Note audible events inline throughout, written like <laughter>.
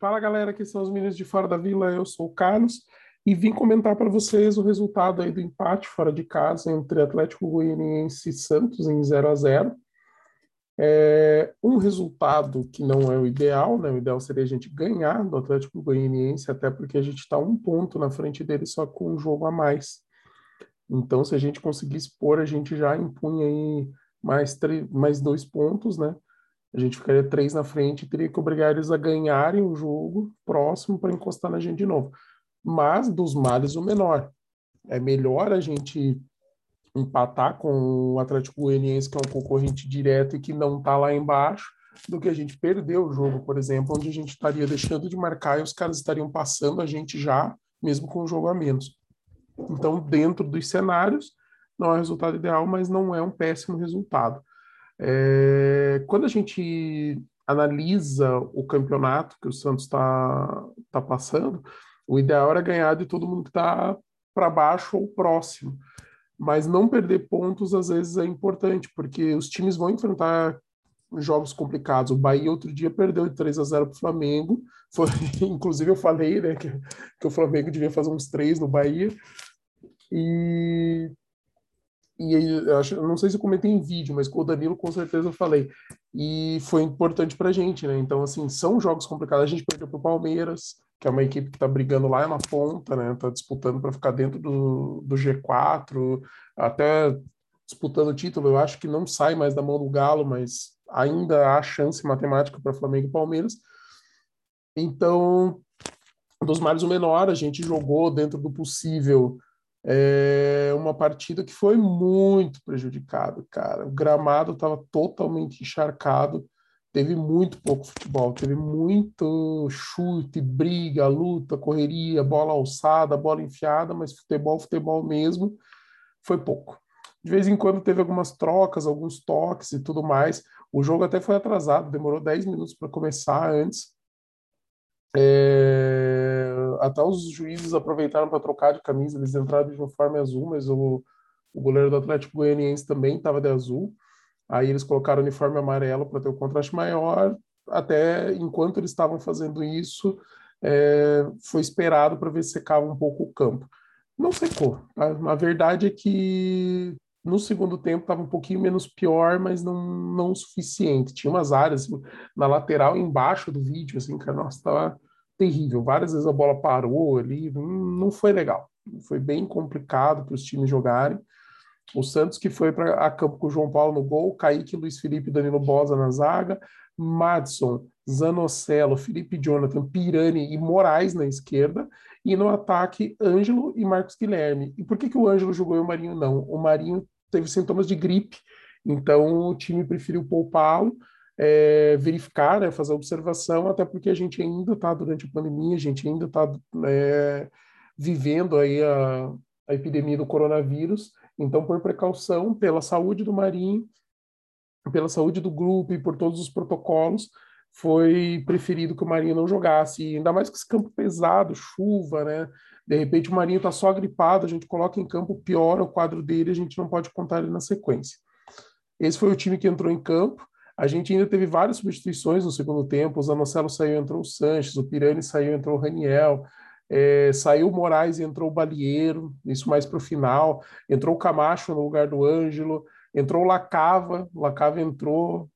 Fala galera, aqui são os meninos de Fora da Vila, eu sou o Carlos e vim comentar para vocês o resultado aí do empate fora de casa entre Atlético Goianiense e Santos em 0 a 0 é um resultado que não é o ideal, né? O ideal seria a gente ganhar do Atlético Goianiense, até porque a gente está um ponto na frente dele só com um jogo a mais. Então, se a gente conseguisse pôr, a gente já impunha aí mais, mais dois pontos, né? A gente ficaria três na frente e teria que obrigar eles a ganharem o jogo próximo para encostar na gente de novo. Mas dos males o menor. É melhor a gente empatar com o Atlético Goianiense, que é um concorrente direto e que não está lá embaixo, do que a gente perder o jogo, por exemplo, onde a gente estaria deixando de marcar e os caras estariam passando a gente já, mesmo com o jogo a menos. Então, dentro dos cenários, não é o resultado ideal, mas não é um péssimo resultado. É, quando a gente analisa o campeonato que o Santos está tá passando, o ideal era ganhar de todo mundo que está para baixo ou próximo. Mas não perder pontos às vezes é importante, porque os times vão enfrentar jogos complicados. O Bahia outro dia perdeu de 3 a 0 para o Flamengo. Foi, <laughs> inclusive eu falei né, que, que o Flamengo devia fazer uns três no Bahia. E e eu acho, não sei se eu comentei em vídeo, mas com o Danilo com certeza eu falei. E foi importante pra gente, né? Então, assim, são jogos complicados. A gente perdeu pro Palmeiras, que é uma equipe que tá brigando lá na ponta, né? Tá disputando para ficar dentro do, do G4, até disputando o título. Eu acho que não sai mais da mão do Galo, mas ainda há chance matemática para Flamengo e Palmeiras. Então, dos males o menor, a gente jogou dentro do possível é uma partida que foi muito prejudicada, cara. O gramado estava totalmente encharcado, teve muito pouco futebol, teve muito chute, briga, luta, correria, bola alçada, bola enfiada, mas futebol, futebol mesmo, foi pouco. De vez em quando teve algumas trocas, alguns toques e tudo mais. O jogo até foi atrasado, demorou 10 minutos para começar antes. É, até os juízes aproveitaram para trocar de camisa, eles entraram de uniforme azul, mas o, o goleiro do Atlético Goianiense também estava de azul. Aí eles colocaram o uniforme amarelo para ter o contraste maior. Até enquanto eles estavam fazendo isso, é, foi esperado para ver se secava um pouco o campo. Não secou. Tá? A verdade é que no segundo tempo estava um pouquinho menos pior, mas não, não o suficiente. Tinha umas áreas assim, na lateral embaixo do vídeo, assim, que nossa, estava terrível. Várias vezes a bola parou ali, não foi legal. Foi bem complicado para os times jogarem. O Santos que foi para a campo com o João Paulo no gol, Kaique, Luiz Felipe Danilo Bosa na zaga, Madison, Zanocelo, Felipe Jonathan, Pirani e Moraes na esquerda, e no ataque, Ângelo e Marcos Guilherme. E por que, que o Ângelo jogou e o Marinho não? O Marinho teve sintomas de gripe, então o time preferiu poupá-lo, é, verificar, né, fazer observação, até porque a gente ainda está durante a pandemia, a gente ainda está é, vivendo aí a, a epidemia do coronavírus, então por precaução, pela saúde do Marinho, pela saúde do grupo e por todos os protocolos, foi preferido que o Marinho não jogasse, e ainda mais com esse campo pesado, chuva, né? De repente o Marinho está só gripado, a gente coloca em campo, piora o quadro dele, a gente não pode contar ele na sequência. Esse foi o time que entrou em campo. A gente ainda teve várias substituições no segundo tempo. O Zanocelo saiu, entrou o Sanches, o Pirani saiu, entrou o Raniel. É, saiu o Moraes e entrou o Balieiro, isso mais para o final. Entrou o Camacho no lugar do Ângelo. Entrou Lacava, Lacava entrou,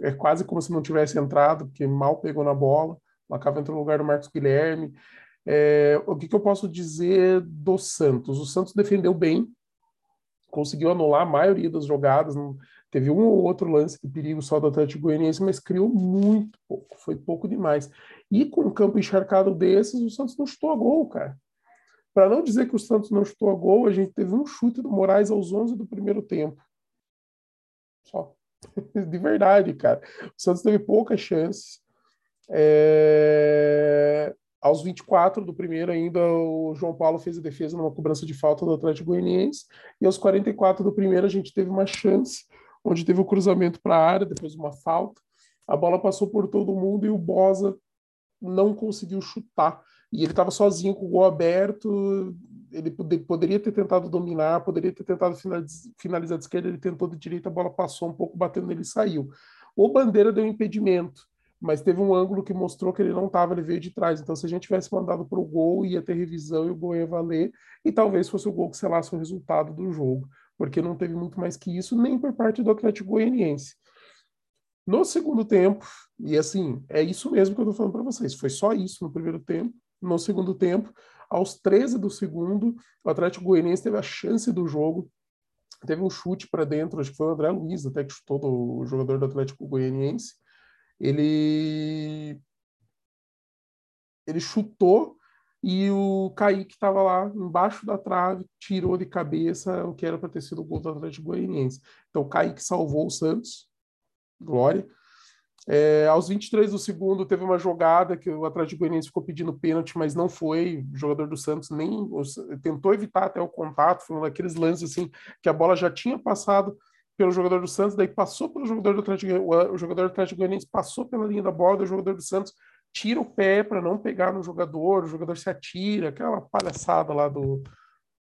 é quase como se não tivesse entrado, porque mal pegou na bola. Lacava entrou no lugar do Marcos Guilherme. É, o que, que, eu posso dizer do Santos? O Santos defendeu bem, conseguiu anular a maioria das jogadas, não, teve um ou outro lance de perigo só do Atlético Goianiense, mas criou muito pouco, foi pouco demais. E com um campo encharcado desses, o Santos não chutou a gol, cara. Para não dizer que o Santos não chutou a gol, a gente teve um chute do Moraes aos 11 do primeiro tempo. Só. <laughs> De verdade, cara. O Santos teve poucas chances. É... Aos 24 do primeiro, ainda o João Paulo fez a defesa numa cobrança de falta do Atlético Goianiense. E aos 44 do primeiro, a gente teve uma chance, onde teve o um cruzamento para a área, depois uma falta. A bola passou por todo mundo e o Bosa não conseguiu chutar e ele estava sozinho com o gol aberto, ele poderia ter tentado dominar, poderia ter tentado finalizar de esquerda, ele tentou de direita, a bola passou um pouco, batendo nele e saiu. O Bandeira deu impedimento, mas teve um ângulo que mostrou que ele não estava, ele veio de trás. Então, se a gente tivesse mandado para o gol, ia ter revisão e o gol ia valer, e talvez fosse o gol que selasse o resultado do jogo, porque não teve muito mais que isso, nem por parte do Atlético Goianiense. No segundo tempo, e assim, é isso mesmo que eu estou falando para vocês, foi só isso no primeiro tempo. No segundo tempo, aos 13 do segundo, o Atlético Goianiense teve a chance do jogo, teve um chute para dentro, acho que foi o André Luiz até que chutou o jogador do Atlético Goianiense. Ele ele chutou e o Kaique estava lá embaixo da trave, tirou de cabeça o que era para ter sido o gol do Atlético Goianiense. Então o Kaique salvou o Santos, glória. É, aos 23 do segundo, teve uma jogada que o Atlético Goianiense ficou pedindo pênalti, mas não foi. O jogador do Santos nem tentou evitar até o contato. Foi um daqueles lances assim que a bola já tinha passado pelo jogador do Santos, daí passou pelo jogador do Atlético, o jogador do Atlético Goianiense passou pela linha da bola, o jogador do Santos tira o pé para não pegar no jogador, o jogador se atira, aquela palhaçada lá do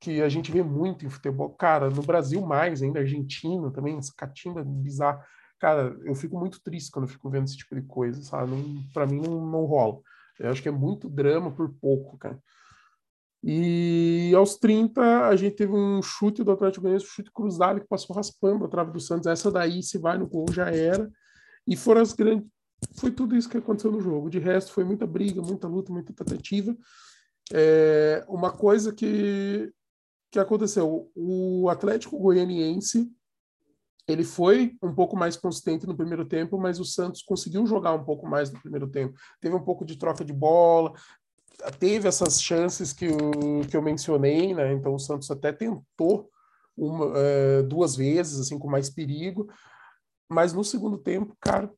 que a gente vê muito em futebol, cara, no Brasil mais, ainda argentino também, essa catimba bizarra cara, eu fico muito triste quando eu fico vendo esse tipo de coisa, sabe? Para mim não, não rola. Eu acho que é muito drama por pouco, cara. E aos 30, a gente teve um chute do Atlético Goianiense, um chute cruzado que passou raspando a trave do Santos. Essa daí, se vai no gol, já era. E foram as grandes. Foi tudo isso que aconteceu no jogo. De resto, foi muita briga, muita luta, muita tentativa. É... Uma coisa que, que aconteceu: o Atlético Goianiense ele foi um pouco mais consistente no primeiro tempo, mas o Santos conseguiu jogar um pouco mais no primeiro tempo. Teve um pouco de troca de bola, teve essas chances que eu, que eu mencionei, né? Então o Santos até tentou uma, é, duas vezes, assim, com mais perigo, mas no segundo tempo, cara,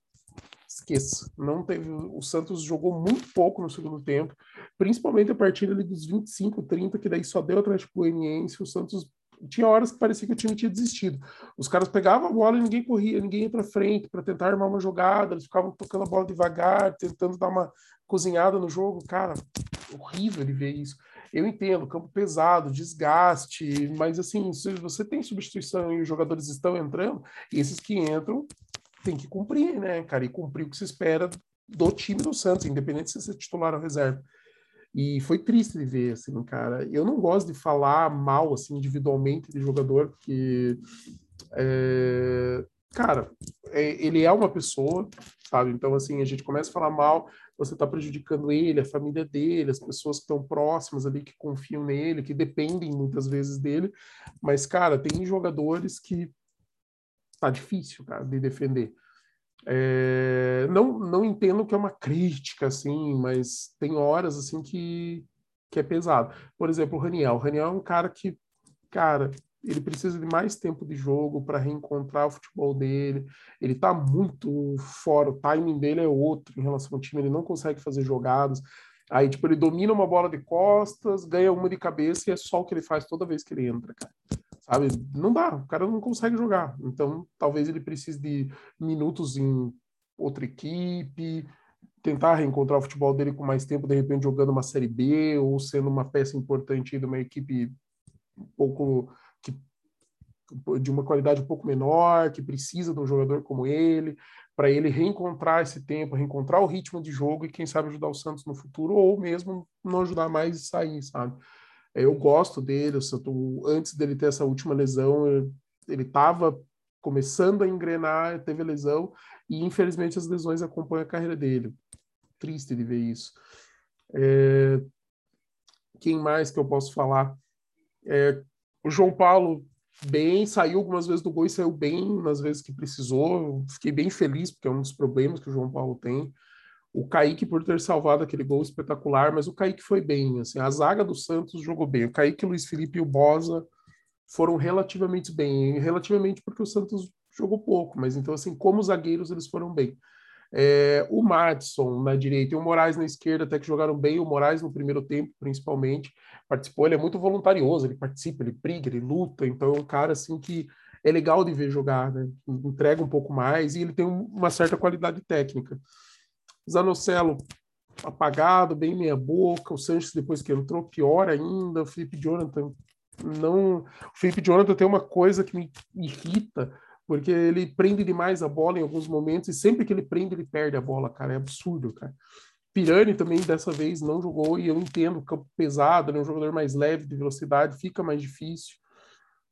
esqueça. Não teve. O Santos jogou muito pouco no segundo tempo, principalmente a partir ali dos 25, 30, que daí só deu o Atlético Goianiense. O Santos tinha horas que parecia que o time tinha desistido. Os caras pegavam a bola e ninguém corria, ninguém ia para frente para tentar armar uma jogada, eles ficavam tocando a bola devagar, tentando dar uma cozinhada no jogo. Cara, horrível ele ver isso. Eu entendo, campo pesado, desgaste, mas assim, se você tem substituição e os jogadores estão entrando, esses que entram tem que cumprir, né, cara? E cumprir o que se espera do time do Santos, independente se você é titular ou reserva. E foi triste de ver, assim, cara. Eu não gosto de falar mal, assim, individualmente de jogador, porque, é, cara, é, ele é uma pessoa, sabe? Então, assim, a gente começa a falar mal, você está prejudicando ele, a família dele, as pessoas que estão próximas ali, que confiam nele, que dependem muitas vezes dele. Mas, cara, tem jogadores que tá difícil, cara, de defender. É, não, não entendo que é uma crítica, assim, mas tem horas, assim, que, que é pesado. Por exemplo, o Raniel. O Raniel é um cara que, cara, ele precisa de mais tempo de jogo para reencontrar o futebol dele. Ele tá muito fora, o timing dele é outro em relação ao time, ele não consegue fazer jogadas. Aí, tipo, ele domina uma bola de costas, ganha uma de cabeça e é só o que ele faz toda vez que ele entra, cara sabe? Não dá, o cara não consegue jogar. Então, talvez ele precise de minutos em outra equipe, tentar reencontrar o futebol dele com mais tempo, de repente jogando uma Série B ou sendo uma peça importante de uma equipe um pouco que, de uma qualidade um pouco menor, que precisa de um jogador como ele, para ele reencontrar esse tempo, reencontrar o ritmo de jogo e quem sabe ajudar o Santos no futuro ou mesmo não ajudar mais e sair, sabe? Eu gosto dele, eu, antes dele ter essa última lesão, ele estava começando a engrenar, teve a lesão, e infelizmente as lesões acompanham a carreira dele. Triste de ver isso. É, quem mais que eu posso falar? É, o João Paulo, bem, saiu algumas vezes do gol e saiu bem nas vezes que precisou. Fiquei bem feliz, porque é um dos problemas que o João Paulo tem o Kaique por ter salvado aquele gol espetacular, mas o Kaique foi bem, assim, a zaga do Santos jogou bem. O Kaique, Luiz Felipe e o Bosa foram relativamente bem, relativamente porque o Santos jogou pouco, mas então assim, como zagueiros eles foram bem. É, o Madison na direita e o Moraes na esquerda até que jogaram bem, o Moraes no primeiro tempo principalmente, participou, ele é muito voluntarioso, ele participa, ele briga, ele luta, então é um cara assim que é legal de ver jogar, né? entrega um pouco mais e ele tem uma certa qualidade técnica. Zanocelo apagado, bem meia boca, o Sanches depois que entrou pior ainda, o Felipe Jonathan não, o Felipe Jonathan tem uma coisa que me irrita, porque ele prende demais a bola em alguns momentos e sempre que ele prende, ele perde a bola, cara. É absurdo, cara. Pirani também dessa vez não jogou e eu entendo, campo pesado, ele é um jogador mais leve de velocidade, fica mais difícil.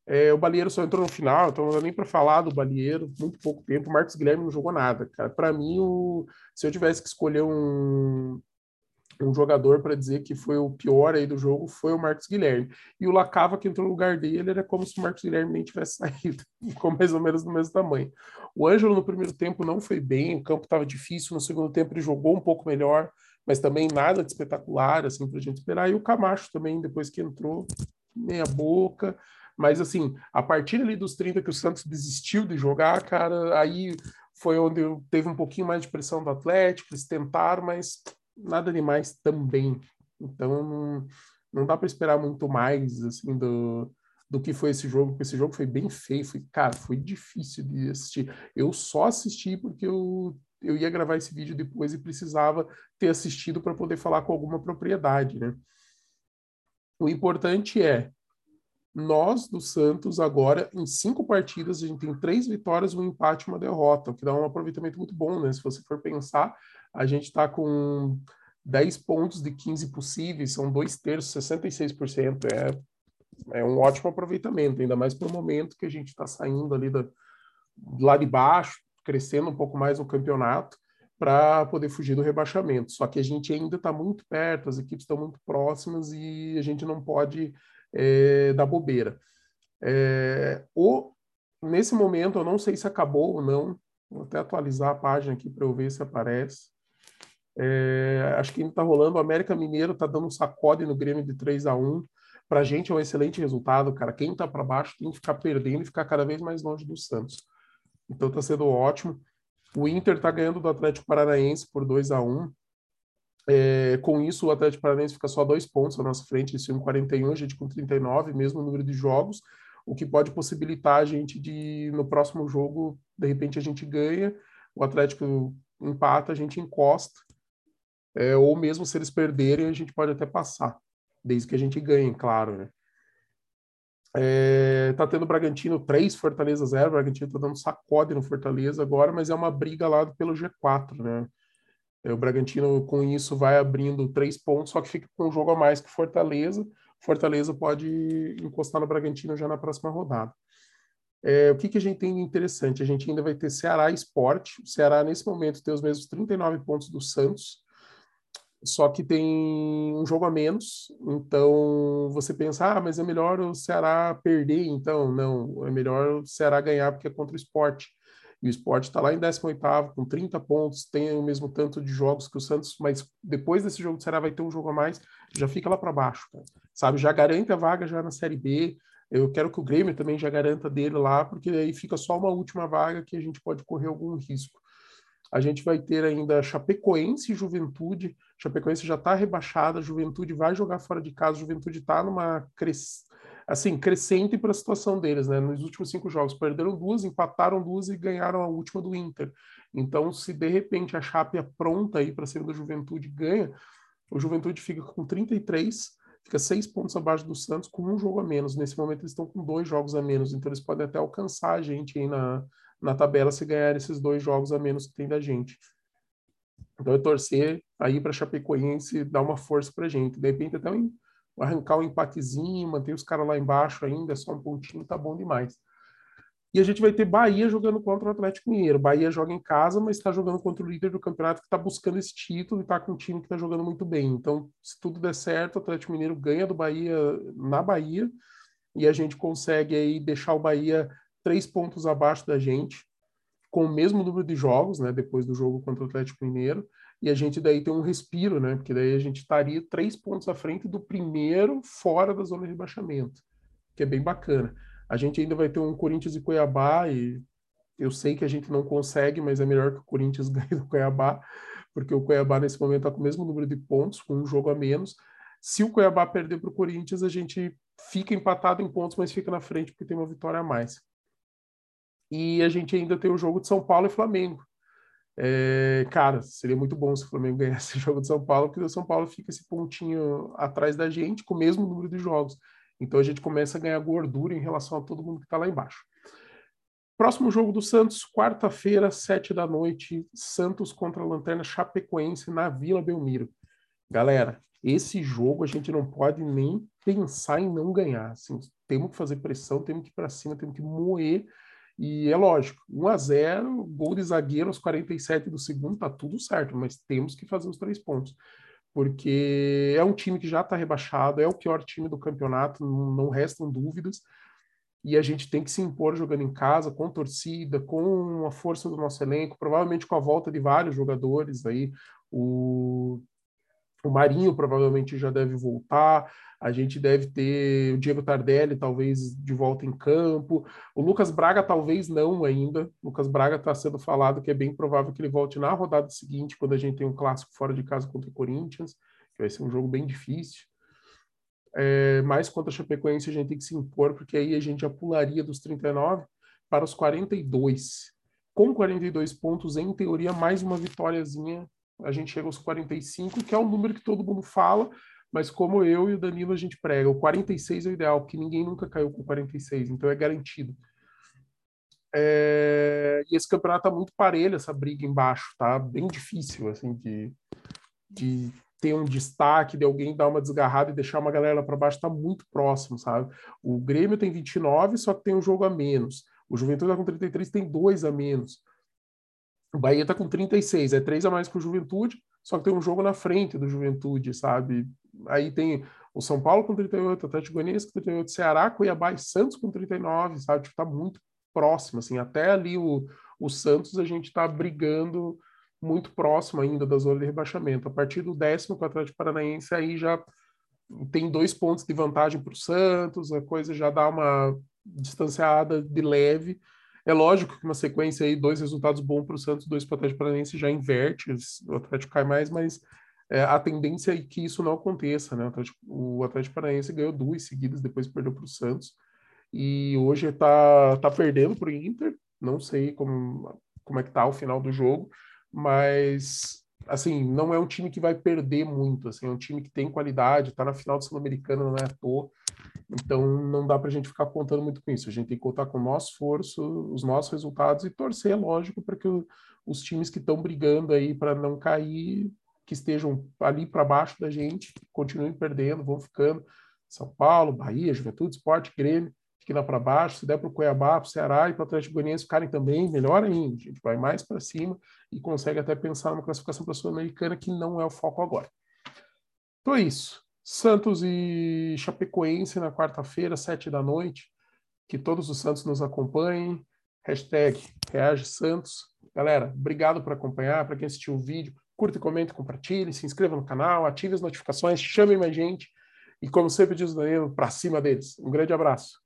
É, o Balieiro só entrou no final, então não dá nem para falar do Balieiro, muito pouco tempo. O Marcos Guilherme não jogou nada, cara. Para mim, o... se eu tivesse que escolher um, um jogador para dizer que foi o pior aí do jogo foi o Marcos Guilherme. E o Lacava que entrou no lugar dele era como se o Marcos Guilherme nem tivesse <laughs> saído, ficou mais ou menos do mesmo tamanho. O Ângelo no primeiro tempo não foi bem, o campo estava difícil, no segundo tempo ele jogou um pouco melhor, mas também nada de espetacular assim para gente esperar. E o Camacho também depois que entrou meia boca, mas assim, a partir ali dos 30 que o Santos desistiu de jogar, cara, aí foi onde teve um pouquinho mais de pressão do Atlético, eles tentaram, mas nada demais também. Então não, não dá para esperar muito mais assim do, do que foi esse jogo, porque esse jogo foi bem feio, foi, cara, foi difícil de assistir. Eu só assisti porque eu, eu ia gravar esse vídeo depois e precisava ter assistido para poder falar com alguma propriedade, né? O importante é nós do Santos agora em cinco partidas a gente tem três vitórias, um empate, e uma derrota, o que dá um aproveitamento muito bom, né? Se você for pensar, a gente está com 10 pontos de 15 possíveis, são dois terços, 66%. É, é um ótimo aproveitamento, ainda mais para o momento que a gente está saindo ali da, lá de baixo, crescendo um pouco mais no campeonato, para poder fugir do rebaixamento. Só que a gente ainda está muito perto, as equipes estão muito próximas e a gente não pode é, dar bobeira. É, o, nesse momento, eu não sei se acabou ou não, vou até atualizar a página aqui para eu ver se aparece. É, acho que ainda está rolando. O América Mineiro está dando um sacode no Grêmio de 3 a 1 Para a gente é um excelente resultado, cara. Quem está para baixo tem que ficar perdendo e ficar cada vez mais longe do Santos. Então está sendo ótimo. O Inter está ganhando do Atlético Paranaense por 2 a 1 é, com isso, o Atlético Paranaense fica só dois pontos à nossa frente, eles ficam 41, a gente com 39, mesmo número de jogos, o que pode possibilitar a gente de, no próximo jogo, de repente a gente ganha, o Atlético empata, a gente encosta, é, ou mesmo se eles perderem, a gente pode até passar, desde que a gente ganhe, claro, né? É, tá tendo Bragantino 3, Fortaleza 0, Bragantino tá dando sacode no Fortaleza agora, mas é uma briga lá pelo G4, né? É, o Bragantino, com isso, vai abrindo três pontos, só que fica com um jogo a mais que Fortaleza. Fortaleza pode encostar no Bragantino já na próxima rodada. É, o que, que a gente tem de interessante? A gente ainda vai ter Ceará Esporte. O Ceará, nesse momento, tem os mesmos 39 pontos do Santos só que tem um jogo a menos, então você pensa, ah, mas é melhor o Ceará perder, então não, é melhor o Ceará ganhar porque é contra o esporte. O esporte está lá em 18º, com 30 pontos, tem o mesmo tanto de jogos que o Santos, mas depois desse jogo do Ceará vai ter um jogo a mais, já fica lá para baixo, cara. sabe? Já garante a vaga já na Série B, eu quero que o Grêmio também já garanta dele lá, porque aí fica só uma última vaga que a gente pode correr algum risco. A gente vai ter ainda Chapecoense e Juventude. Chapecoense já está rebaixada, Juventude vai jogar fora de casa, Juventude está numa cres... assim, crescente para a situação deles, né? Nos últimos cinco jogos perderam duas, empataram duas e ganharam a última do Inter. Então, se de repente a Chape pronta aí para ser da Juventude ganha, o Juventude fica com 33, fica seis pontos abaixo do Santos com um jogo a menos. Nesse momento eles estão com dois jogos a menos, então eles podem até alcançar a gente aí na, na tabela se ganhar esses dois jogos a menos que tem da gente. Então é torcer aí para Chapecoense dar uma força para gente. De repente até um, arrancar um empatezinho, manter os caras lá embaixo ainda, só um pontinho, tá bom demais. E a gente vai ter Bahia jogando contra o Atlético Mineiro. Bahia joga em casa, mas está jogando contra o líder do campeonato que está buscando esse título e está com um time que está jogando muito bem. Então, se tudo der certo, o Atlético Mineiro ganha do Bahia na Bahia e a gente consegue aí deixar o Bahia três pontos abaixo da gente, com o mesmo número de jogos, né, depois do jogo contra o Atlético Mineiro, e a gente daí tem um respiro, né, porque daí a gente estaria três pontos à frente do primeiro fora da zona de rebaixamento, que é bem bacana. A gente ainda vai ter um Corinthians e Cuiabá, e eu sei que a gente não consegue, mas é melhor que o Corinthians <laughs> ganhe do Cuiabá, porque o Cuiabá nesse momento está com o mesmo número de pontos, com um jogo a menos. Se o Cuiabá perder para o Corinthians, a gente fica empatado em pontos, mas fica na frente porque tem uma vitória a mais. E a gente ainda tem o jogo de São Paulo e Flamengo. É, cara, seria muito bom se o Flamengo <laughs> ganhasse o jogo de São Paulo, porque o São Paulo fica esse pontinho atrás da gente com o mesmo número de jogos. Então a gente começa a ganhar gordura em relação a todo mundo que está lá embaixo. Próximo jogo do Santos, quarta-feira, sete da noite, Santos contra a Lanterna Chapecoense na Vila Belmiro. Galera, esse jogo a gente não pode nem pensar em não ganhar. Assim, temos que fazer pressão, temos que ir para cima, temos que moer. E é lógico, 1 a 0 gol de zagueiro aos 47 do segundo, tá tudo certo, mas temos que fazer os três pontos. Porque é um time que já está rebaixado, é o pior time do campeonato, não, não restam dúvidas e a gente tem que se impor jogando em casa, com torcida, com a força do nosso elenco, provavelmente com a volta de vários jogadores aí. O, o Marinho provavelmente já deve voltar, a gente deve ter o Diego Tardelli talvez de volta em campo, o Lucas Braga talvez não ainda. O Lucas Braga está sendo falado que é bem provável que ele volte na rodada seguinte, quando a gente tem um clássico fora de casa contra o Corinthians, que vai ser um jogo bem difícil é, mais contra a Chapecoense a gente tem que se impor, porque aí a gente já pularia dos 39 para os 42. Com 42 pontos, em teoria, mais uma vitóriazinha, a gente chega aos 45, que é um número que todo mundo fala, mas como eu e o Danilo a gente prega, o 46 é o ideal, porque ninguém nunca caiu com 46, então é garantido. É... E esse campeonato tá muito parelho, essa briga embaixo, tá bem difícil, assim, de, de ter um destaque de alguém dar uma desgarrada e deixar uma galera lá para baixo está muito próximo, sabe? O Grêmio tem 29, só que tem um jogo a menos. O Juventude está com 33, tem dois a menos. O Bahia está com 36, é três a mais que o Juventude, só que tem um jogo na frente do Juventude, sabe? Aí tem o São Paulo com 38, o Atlético Goianiense com 38, Ceará, Cuiabá e Santos com 39, sabe? Tipo, tá muito próximo, assim. Até ali o, o Santos a gente está brigando muito próximo ainda da zona de rebaixamento. A partir do décimo com o Atlético Paranaense, aí já tem dois pontos de vantagem para o Santos, a coisa já dá uma distanciada de leve. É lógico que uma sequência aí, dois resultados bons para o Santos, dois para o Atlético Paranaense já inverte, o Atlético cai mais, mas é, a tendência é que isso não aconteça, né? O Atlético, o Atlético Paranaense ganhou duas seguidas, depois perdeu para o Santos, e hoje está tá perdendo para o Inter, não sei como, como é que tá o final do jogo, mas assim, não é um time que vai perder muito, assim, é um time que tem qualidade, está na final do Sul-Americano, não é à toa, então não dá para a gente ficar contando muito com isso, a gente tem que contar com o nosso esforço, os nossos resultados e torcer, lógico, para que o, os times que estão brigando aí para não cair, que estejam ali para baixo da gente, continuem perdendo, vão ficando, São Paulo, Bahia, Juventude, Esporte, Grêmio, fique lá para baixo, se der para o Cuiabá, para o Ceará e para o Atlético Goianiense ficarem também, melhor ainda, a gente vai mais para cima e consegue até pensar numa classificação para a Sul-Americana que não é o foco agora. Então é isso. Santos e Chapecoense na quarta-feira, sete da noite. Que todos os Santos nos acompanhem. Hashtag Reage Santos. Galera, obrigado por acompanhar. Para quem assistiu o vídeo, curta, comente, compartilhe, se inscreva no canal, ative as notificações, chame mais gente. E como sempre diz o Danilo, para cima deles. Um grande abraço.